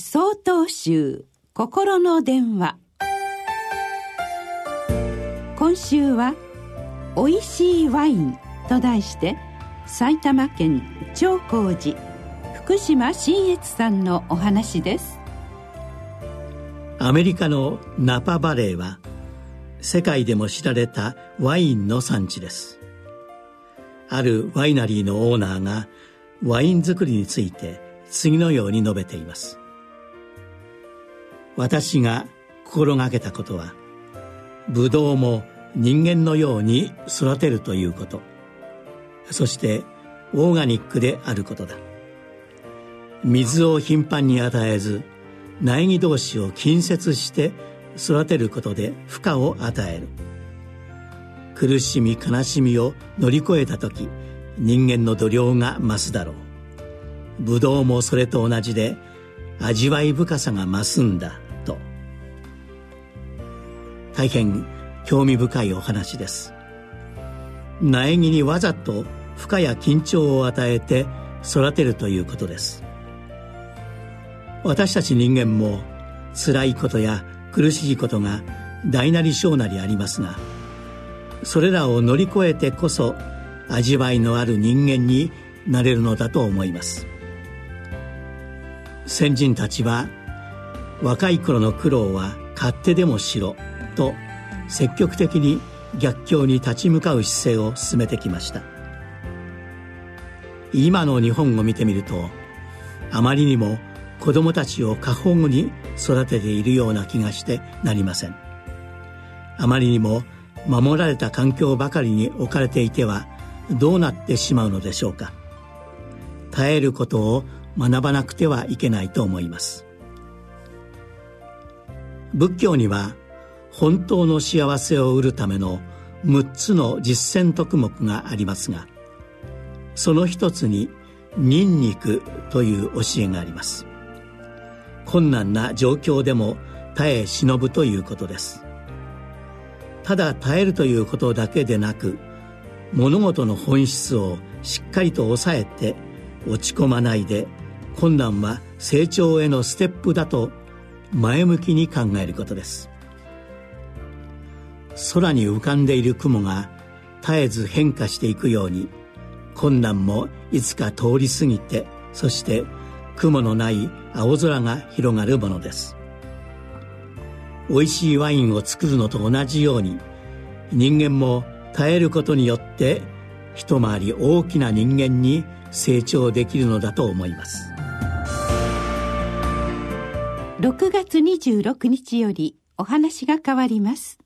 総統集心の電話。今週は「おいしいワイン」と題して埼玉県長光寺福島新越さんのお話です。アメリカのナパバレーは世界でも知られたワインの産地です。あるワイナリーのオーナーがワイン作りについて次のように述べています。私が心がけたことはブドウも人間のように育てるということ。そしてオーガニックであることだ。水を頻繁に与えず苗木同士を近接して育てることで負荷を与える。苦しみ悲しみを乗り越えた時人間の度量が増すだろう。ブドウもそれと同じで味わい深さが増すんだ。大変興味深いお話です。苗木にわざと負荷や緊張を与えて育てるということです。私たち人間も辛いことや苦しいことが大なり小なりありますがそれらを乗り越えてこそ味わいのある人間になれるのだと思います。先人たちは若い頃の苦労は勝手でもしろ。と積極的に逆境に立ち向かう姿勢を進めてきました。今の日本を見てみるとあまりにも子供たちを過保護に育てているような気がしてなりません。あまりにも守られた環境ばかりに置かれていてはどうなってしまうのでしょうか。耐えることを学ばなくてはいけないと思います。仏教には本当の幸せを得るための6つの実践徳目がありますがその一つにニンニクという教えがあります。困難な状況でも耐え忍ぶということです。ただ耐えるということだけでなく物事の本質をしっかりと抑えて落ち込まないで困難は成長へのステップだと前向きに考えることです。空に浮かんでいる雲が絶えず変化していくように困難もいつか通り過ぎてそして雲のない青空が広がるものです。美味しいワインを作るのと同じように人間も耐えることによって一回り大きな人間に成長できるのだと思います。6月26日よりお話が変わります。